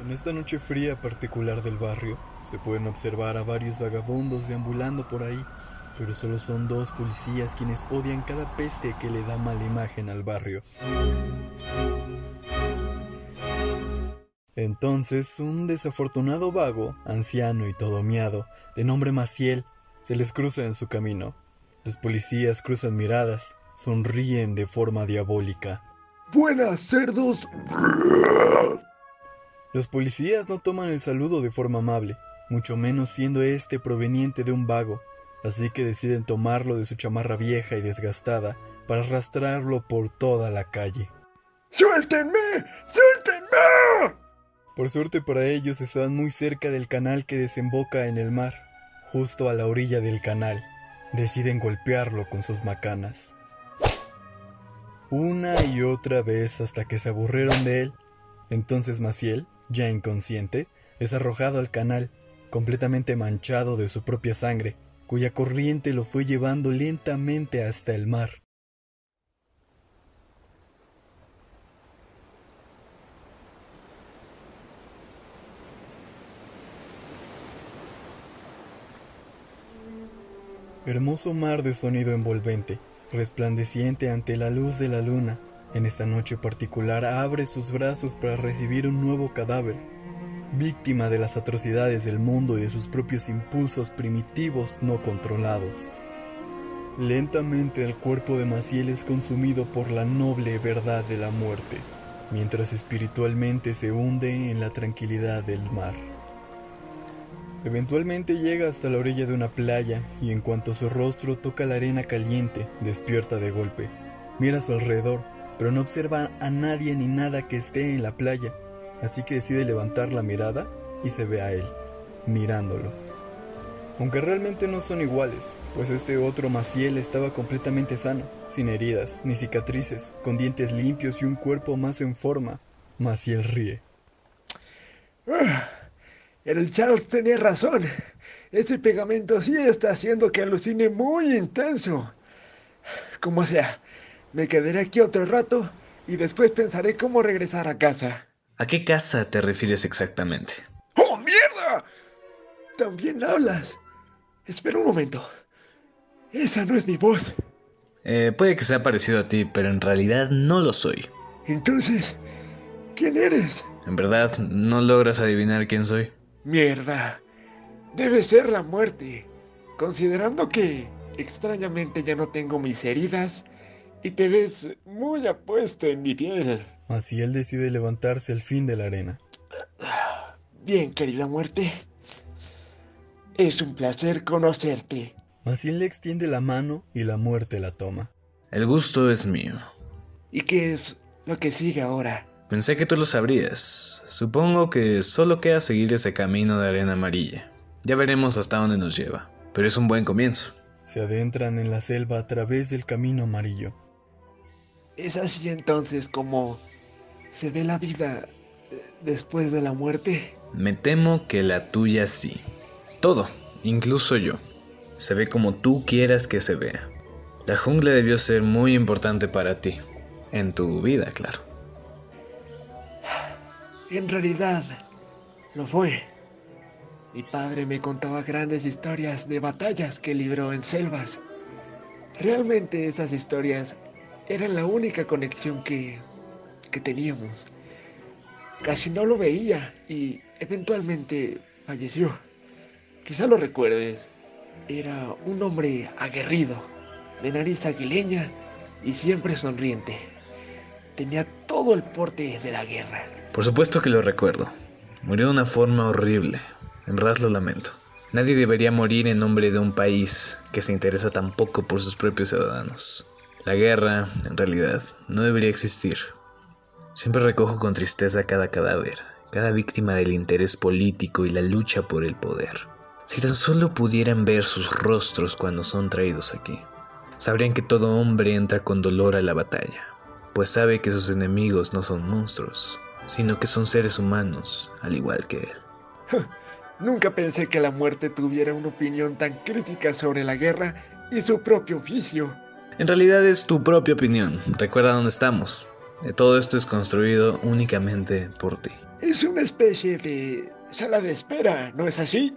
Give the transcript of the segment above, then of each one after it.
En esta noche fría particular del barrio, se pueden observar a varios vagabundos deambulando por ahí, pero solo son dos policías quienes odian cada peste que le da mala imagen al barrio. Entonces, un desafortunado vago, anciano y todo miado, de nombre Maciel, se les cruza en su camino. Los policías cruzan miradas, sonríen de forma diabólica. Buenas, cerdos. Los policías no toman el saludo de forma amable, mucho menos siendo este proveniente de un vago, así que deciden tomarlo de su chamarra vieja y desgastada para arrastrarlo por toda la calle. ¡Suéltenme! ¡Suéltenme! Por suerte para ellos estaban muy cerca del canal que desemboca en el mar, justo a la orilla del canal. Deciden golpearlo con sus macanas. Una y otra vez hasta que se aburrieron de él. Entonces Maciel, ya inconsciente, es arrojado al canal, completamente manchado de su propia sangre, cuya corriente lo fue llevando lentamente hasta el mar. Hermoso mar de sonido envolvente, resplandeciente ante la luz de la luna, en esta noche particular abre sus brazos para recibir un nuevo cadáver, víctima de las atrocidades del mundo y de sus propios impulsos primitivos no controlados. Lentamente el cuerpo de Maciel es consumido por la noble verdad de la muerte, mientras espiritualmente se hunde en la tranquilidad del mar. Eventualmente llega hasta la orilla de una playa y en cuanto su rostro toca la arena caliente, despierta de golpe. Mira a su alrededor, pero no observa a nadie ni nada que esté en la playa, así que decide levantar la mirada y se ve a él, mirándolo. Aunque realmente no son iguales, pues este otro Maciel estaba completamente sano, sin heridas ni cicatrices, con dientes limpios y un cuerpo más en forma. Maciel ríe. Ah, el Charles tenía razón. Ese pegamento sí está haciendo que alucine muy intenso. Como sea, me quedaré aquí otro rato y después pensaré cómo regresar a casa. ¿A qué casa te refieres exactamente? ¡Oh, mierda! También hablas. Espera un momento. Esa no es mi voz. Eh, puede que sea parecido a ti, pero en realidad no lo soy. Entonces, ¿quién eres? En verdad, no logras adivinar quién soy. Mierda. Debe ser la muerte. Considerando que extrañamente ya no tengo mis heridas y te ves muy apuesto en mi piel. Así él decide levantarse al fin de la arena. Bien, querida muerte. Es un placer conocerte. Maciel le extiende la mano y la muerte la toma. El gusto es mío. ¿Y qué es lo que sigue ahora? Pensé que tú lo sabrías. Supongo que solo queda seguir ese camino de arena amarilla. Ya veremos hasta dónde nos lleva. Pero es un buen comienzo. Se adentran en la selva a través del camino amarillo. ¿Es así entonces como se ve la vida eh, después de la muerte? Me temo que la tuya sí. Todo, incluso yo. Se ve como tú quieras que se vea. La jungla debió ser muy importante para ti. En tu vida, claro. En realidad, lo fue. Mi padre me contaba grandes historias de batallas que libró en selvas. Realmente esas historias eran la única conexión que, que teníamos. Casi no lo veía y eventualmente falleció. Quizá lo recuerdes. Era un hombre aguerrido, de nariz aguileña y siempre sonriente. Tenía todo el porte de la guerra. Por supuesto que lo recuerdo. Murió de una forma horrible. En verdad lo lamento. Nadie debería morir en nombre de un país que se interesa tan poco por sus propios ciudadanos. La guerra, en realidad, no debería existir. Siempre recojo con tristeza cada cadáver, cada víctima del interés político y la lucha por el poder. Si tan solo pudieran ver sus rostros cuando son traídos aquí, sabrían que todo hombre entra con dolor a la batalla, pues sabe que sus enemigos no son monstruos, sino que son seres humanos, al igual que él. Nunca pensé que la muerte tuviera una opinión tan crítica sobre la guerra y su propio oficio. En realidad es tu propia opinión. Recuerda dónde estamos. Todo esto es construido únicamente por ti. es una especie de sala de espera, ¿no es así?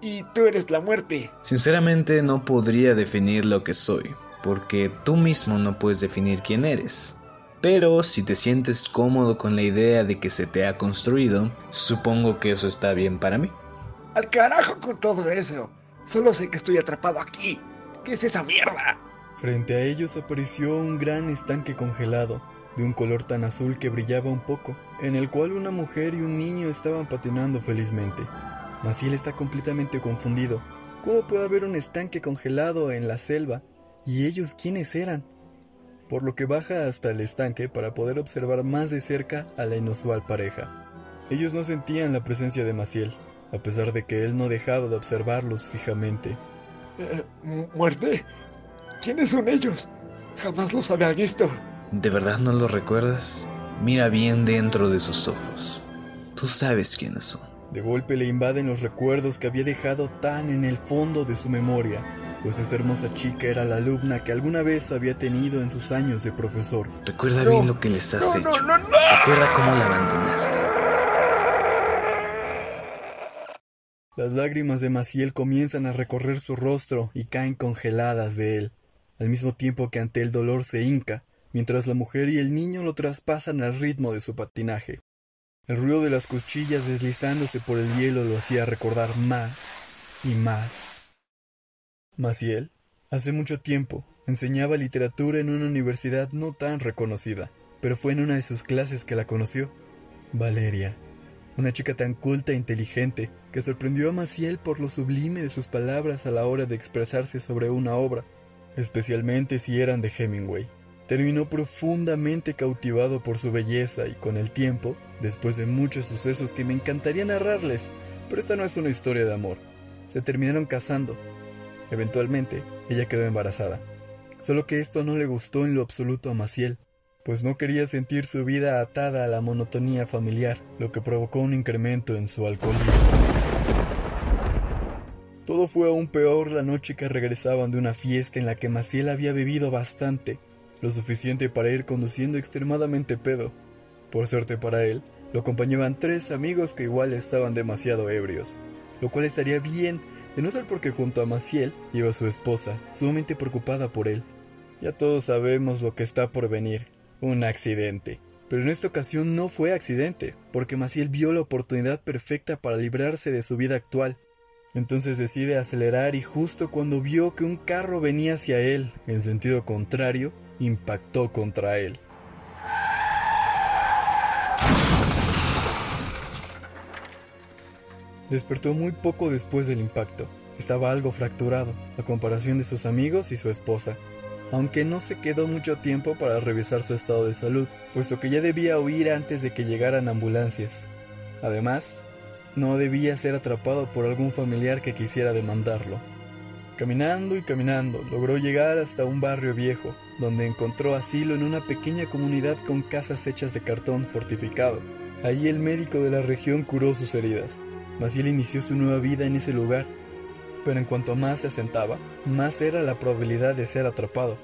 Y tú eres la muerte. Sinceramente no podría definir lo que soy, porque tú mismo no puedes definir quién eres. Pero si te sientes cómodo con la idea de que se te ha construido, supongo que eso está bien para mí. Al carajo con todo eso. Solo sé que estoy atrapado aquí. ¿Qué es esa mierda? Frente a ellos apareció un gran estanque congelado, de un color tan azul que brillaba un poco, en el cual una mujer y un niño estaban patinando felizmente. Maciel está completamente confundido. ¿Cómo puede haber un estanque congelado en la selva? ¿Y ellos quiénes eran? Por lo que baja hasta el estanque para poder observar más de cerca a la inusual pareja. Ellos no sentían la presencia de Maciel, a pesar de que él no dejaba de observarlos fijamente. Eh, ¿Muerte? ¿Quiénes son ellos? Jamás los había visto. ¿De verdad no los recuerdas? Mira bien dentro de sus ojos. Tú sabes quiénes son. De golpe le invaden los recuerdos que había dejado tan en el fondo de su memoria, pues esa hermosa chica era la alumna que alguna vez había tenido en sus años de profesor. Recuerda bien lo que les has no, hecho. No, no, Recuerda cómo la abandonaste. Las lágrimas de Maciel comienzan a recorrer su rostro y caen congeladas de él, al mismo tiempo que ante el dolor se hinca, mientras la mujer y el niño lo traspasan al ritmo de su patinaje. El ruido de las cuchillas deslizándose por el hielo lo hacía recordar más y más. Maciel, hace mucho tiempo, enseñaba literatura en una universidad no tan reconocida, pero fue en una de sus clases que la conoció, Valeria, una chica tan culta e inteligente que sorprendió a Maciel por lo sublime de sus palabras a la hora de expresarse sobre una obra, especialmente si eran de Hemingway terminó profundamente cautivado por su belleza y con el tiempo, después de muchos sucesos que me encantaría narrarles, pero esta no es una historia de amor, se terminaron casando. Eventualmente, ella quedó embarazada. Solo que esto no le gustó en lo absoluto a Maciel, pues no quería sentir su vida atada a la monotonía familiar, lo que provocó un incremento en su alcoholismo. Todo fue aún peor la noche que regresaban de una fiesta en la que Maciel había bebido bastante lo suficiente para ir conduciendo extremadamente pedo. Por suerte para él, lo acompañaban tres amigos que igual estaban demasiado ebrios, lo cual estaría bien de no ser porque junto a Maciel iba su esposa, sumamente preocupada por él. Ya todos sabemos lo que está por venir, un accidente. Pero en esta ocasión no fue accidente, porque Maciel vio la oportunidad perfecta para librarse de su vida actual. Entonces decide acelerar y justo cuando vio que un carro venía hacia él en sentido contrario, impactó contra él. Despertó muy poco después del impacto. Estaba algo fracturado, a comparación de sus amigos y su esposa, aunque no se quedó mucho tiempo para revisar su estado de salud, puesto que ya debía huir antes de que llegaran ambulancias. Además, no debía ser atrapado por algún familiar que quisiera demandarlo. Caminando y caminando, logró llegar hasta un barrio viejo, donde encontró asilo en una pequeña comunidad con casas hechas de cartón fortificado. Allí el médico de la región curó sus heridas. Maciel inició su nueva vida en ese lugar, pero en cuanto más se asentaba, más era la probabilidad de ser atrapado.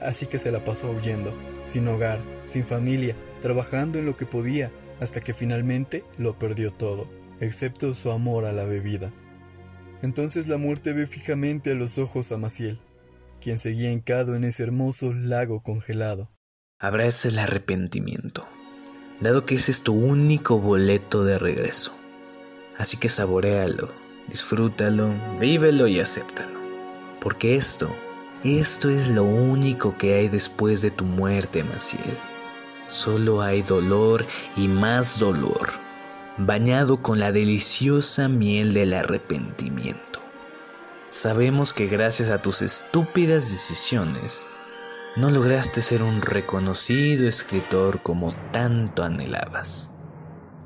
Así que se la pasó huyendo, sin hogar, sin familia, trabajando en lo que podía, hasta que finalmente lo perdió todo, excepto su amor a la bebida. Entonces la muerte ve fijamente a los ojos a Maciel, quien seguía hincado en ese hermoso lago congelado. Abraza el arrepentimiento, dado que ese es tu único boleto de regreso. Así que saborealo, disfrútalo, vívelo y acéptalo. Porque esto, esto es lo único que hay después de tu muerte, Maciel. Solo hay dolor y más dolor bañado con la deliciosa miel del arrepentimiento. Sabemos que gracias a tus estúpidas decisiones, no lograste ser un reconocido escritor como tanto anhelabas.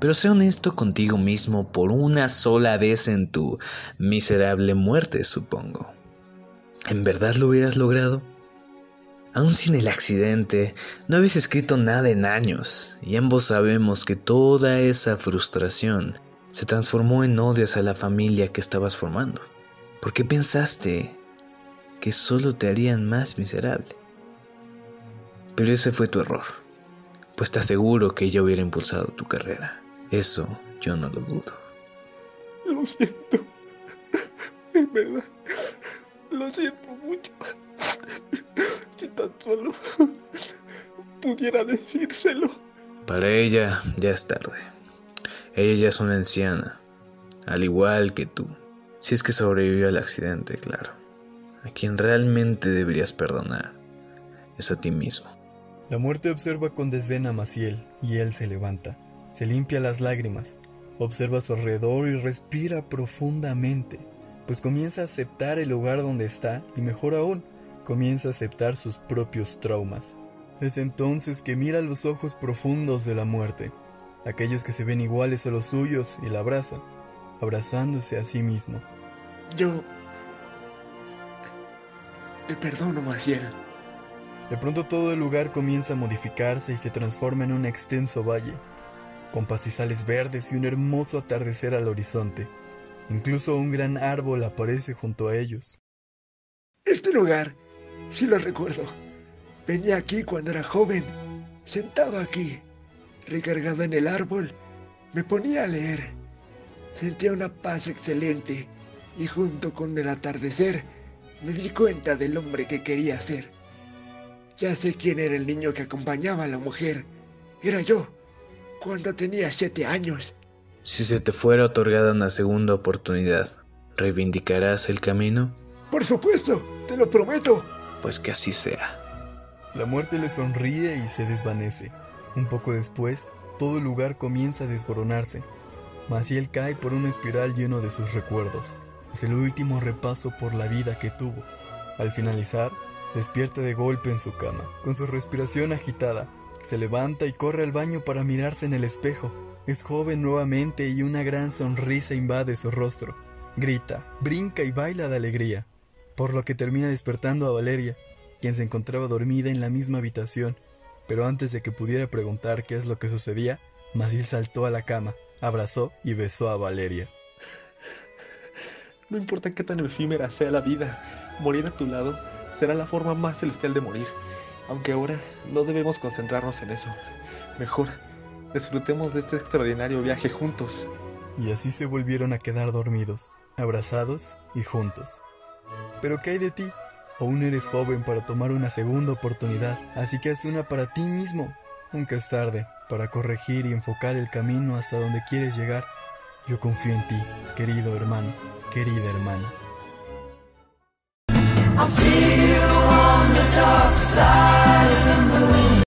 Pero sé honesto contigo mismo por una sola vez en tu miserable muerte, supongo. ¿En verdad lo hubieras logrado? Aún sin el accidente, no habéis escrito nada en años, y ambos sabemos que toda esa frustración se transformó en odio hacia la familia que estabas formando. ¿Por qué pensaste que solo te harían más miserable? Pero ese fue tu error, pues te aseguro que yo hubiera impulsado tu carrera. Eso yo no lo dudo. Lo siento. Es verdad. Lo siento mucho. Tan solo pudiera decírselo. Para ella ya es tarde. Ella ya es una anciana, al igual que tú. Si es que sobrevivió al accidente, claro. A quien realmente deberías perdonar es a ti mismo. La muerte observa con desdén a Maciel y él se levanta. Se limpia las lágrimas, observa a su alrededor y respira profundamente, pues comienza a aceptar el lugar donde está y mejor aún, comienza a aceptar sus propios traumas. Es entonces que mira los ojos profundos de la muerte, aquellos que se ven iguales a los suyos y la abraza, abrazándose a sí mismo. Yo... Te perdono, Maciel. De pronto todo el lugar comienza a modificarse y se transforma en un extenso valle, con pastizales verdes y un hermoso atardecer al horizonte. Incluso un gran árbol aparece junto a ellos. Este lugar, sí lo recuerdo. Venía aquí cuando era joven, sentado aquí, recargado en el árbol, me ponía a leer. Sentía una paz excelente y junto con el atardecer me di cuenta del hombre que quería ser. Ya sé quién era el niño que acompañaba a la mujer. Era yo, cuando tenía siete años. Si se te fuera otorgada una segunda oportunidad, ¿reivindicarás el camino? Por supuesto, te lo prometo. Pues que así sea. La muerte le sonríe y se desvanece. Un poco después, todo el lugar comienza a desboronarse. Maciel cae por una espiral lleno de sus recuerdos. Es el último repaso por la vida que tuvo. Al finalizar, despierta de golpe en su cama, con su respiración agitada. Se levanta y corre al baño para mirarse en el espejo. Es joven nuevamente y una gran sonrisa invade su rostro. Grita, brinca y baila de alegría, por lo que termina despertando a Valeria, quien se encontraba dormida en la misma habitación. Pero antes de que pudiera preguntar qué es lo que sucedía, Maciel saltó a la cama, abrazó y besó a Valeria. No importa qué tan efímera sea la vida, morir a tu lado será la forma más celestial de morir. Aunque ahora no debemos concentrarnos en eso. Mejor, disfrutemos de este extraordinario viaje juntos. Y así se volvieron a quedar dormidos, abrazados y juntos. Pero ¿qué hay de ti? Aún eres joven para tomar una segunda oportunidad, así que haz una para ti mismo. Nunca es tarde para corregir y enfocar el camino hasta donde quieres llegar. Yo confío en ti, querido hermano, querida hermana.